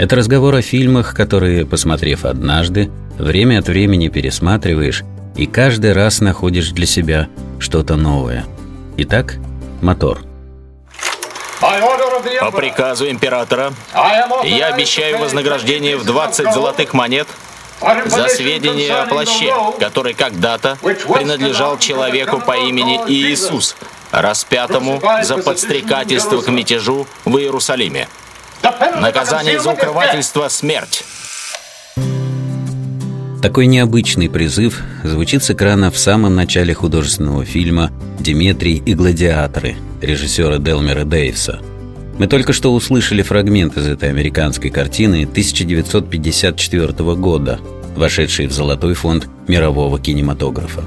Это разговор о фильмах, которые, посмотрев однажды, время от времени пересматриваешь и каждый раз находишь для себя что-то новое. Итак, мотор. По приказу императора я обещаю вознаграждение в 20 золотых монет за сведения о плаще, который когда-то принадлежал человеку по имени Иисус, распятому за подстрекательство к мятежу в Иерусалиме. Наказание за укрывательство – смерть. Такой необычный призыв звучит с экрана в самом начале художественного фильма «Диметрий и гладиаторы» режиссера Делмера Дейвса. Мы только что услышали фрагмент из этой американской картины 1954 года, вошедшей в золотой фонд мирового кинематографа.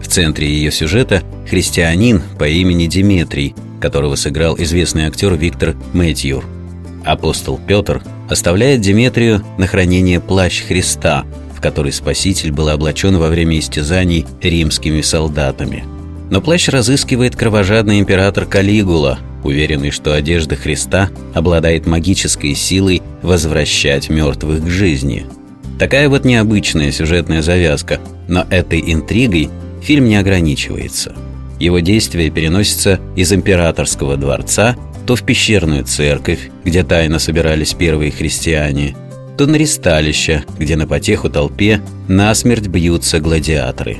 В центре ее сюжета – христианин по имени Диметрий, которого сыграл известный актер Виктор Мэтьюр – Апостол Петр оставляет Деметрию на хранение плащ Христа, в который Спаситель был облачен во время истязаний римскими солдатами. Но плащ разыскивает кровожадный император Калигула, уверенный, что одежда Христа обладает магической силой возвращать мертвых к жизни. Такая вот необычная сюжетная завязка, но этой интригой фильм не ограничивается. Его действие переносится из императорского дворца то в пещерную церковь, где тайно собирались первые христиане, то на ристалище, где на потеху толпе насмерть бьются гладиаторы.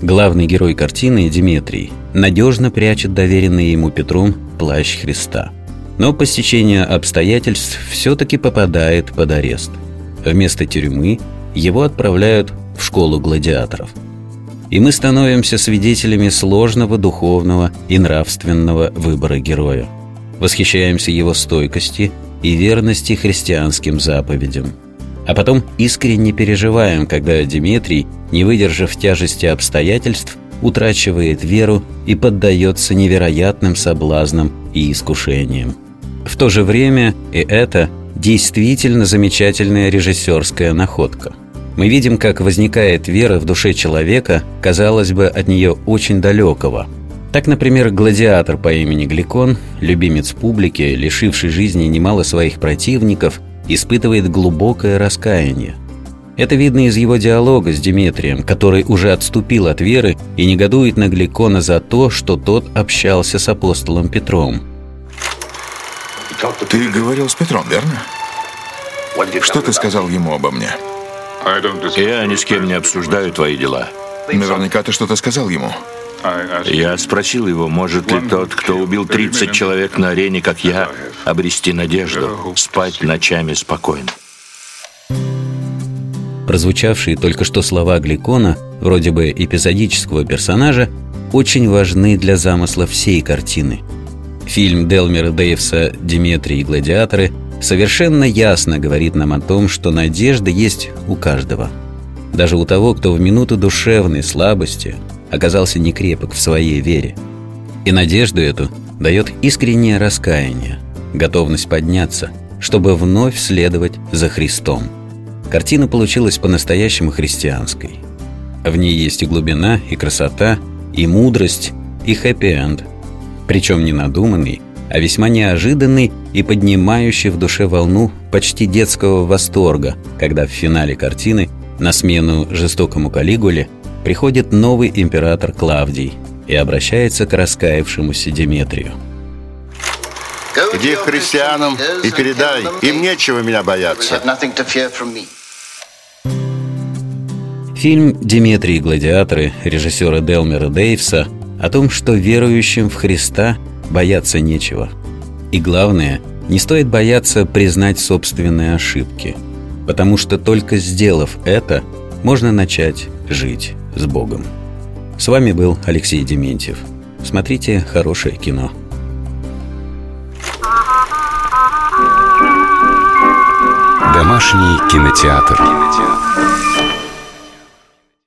Главный герой картины, Диметрий, надежно прячет доверенный ему Петром плащ Христа. Но по стечению обстоятельств все-таки попадает под арест. Вместо тюрьмы его отправляют в школу гладиаторов. И мы становимся свидетелями сложного духовного и нравственного выбора героя – восхищаемся его стойкости и верности христианским заповедям. А потом искренне переживаем, когда Дмитрий, не выдержав тяжести обстоятельств, утрачивает веру и поддается невероятным соблазнам и искушениям. В то же время и это действительно замечательная режиссерская находка. Мы видим, как возникает вера в душе человека, казалось бы, от нее очень далекого – так, например, гладиатор по имени Гликон, любимец публики, лишивший жизни немало своих противников, испытывает глубокое раскаяние. Это видно из его диалога с Диметрием, который уже отступил от веры и негодует на Гликона за то, что тот общался с апостолом Петром. Ты говорил с Петром, верно? Что ты сказал ему обо мне? Я ни с кем не обсуждаю твои дела. Наверняка ты что-то сказал ему. Я спросил его, может ли тот, кто убил 30 человек на арене, как я, обрести надежду, спать ночами спокойно. Прозвучавшие только что слова Гликона, вроде бы эпизодического персонажа, очень важны для замысла всей картины. Фильм Делмера Дейвса «Диметрий и гладиаторы» совершенно ясно говорит нам о том, что надежда есть у каждого. Даже у того, кто в минуту душевной слабости оказался некрепок в своей вере. И надежду эту дает искреннее раскаяние, готовность подняться, чтобы вновь следовать за Христом. Картина получилась по-настоящему христианской. В ней есть и глубина, и красота, и мудрость, и хэппи-энд. Причем не надуманный, а весьма неожиданный и поднимающий в душе волну почти детского восторга, когда в финале картины на смену жестокому Калигуле – приходит новый император Клавдий и обращается к раскаявшемуся Деметрию. Иди к христианам и передай, им нечего меня бояться. Фильм «Диметрий и гладиаторы» режиссера Делмера Дейвса о том, что верующим в Христа бояться нечего. И главное, не стоит бояться признать собственные ошибки, потому что только сделав это, можно начать жить с Богом. С вами был Алексей Дементьев. Смотрите хорошее кино. Домашний Домашний кинотеатр.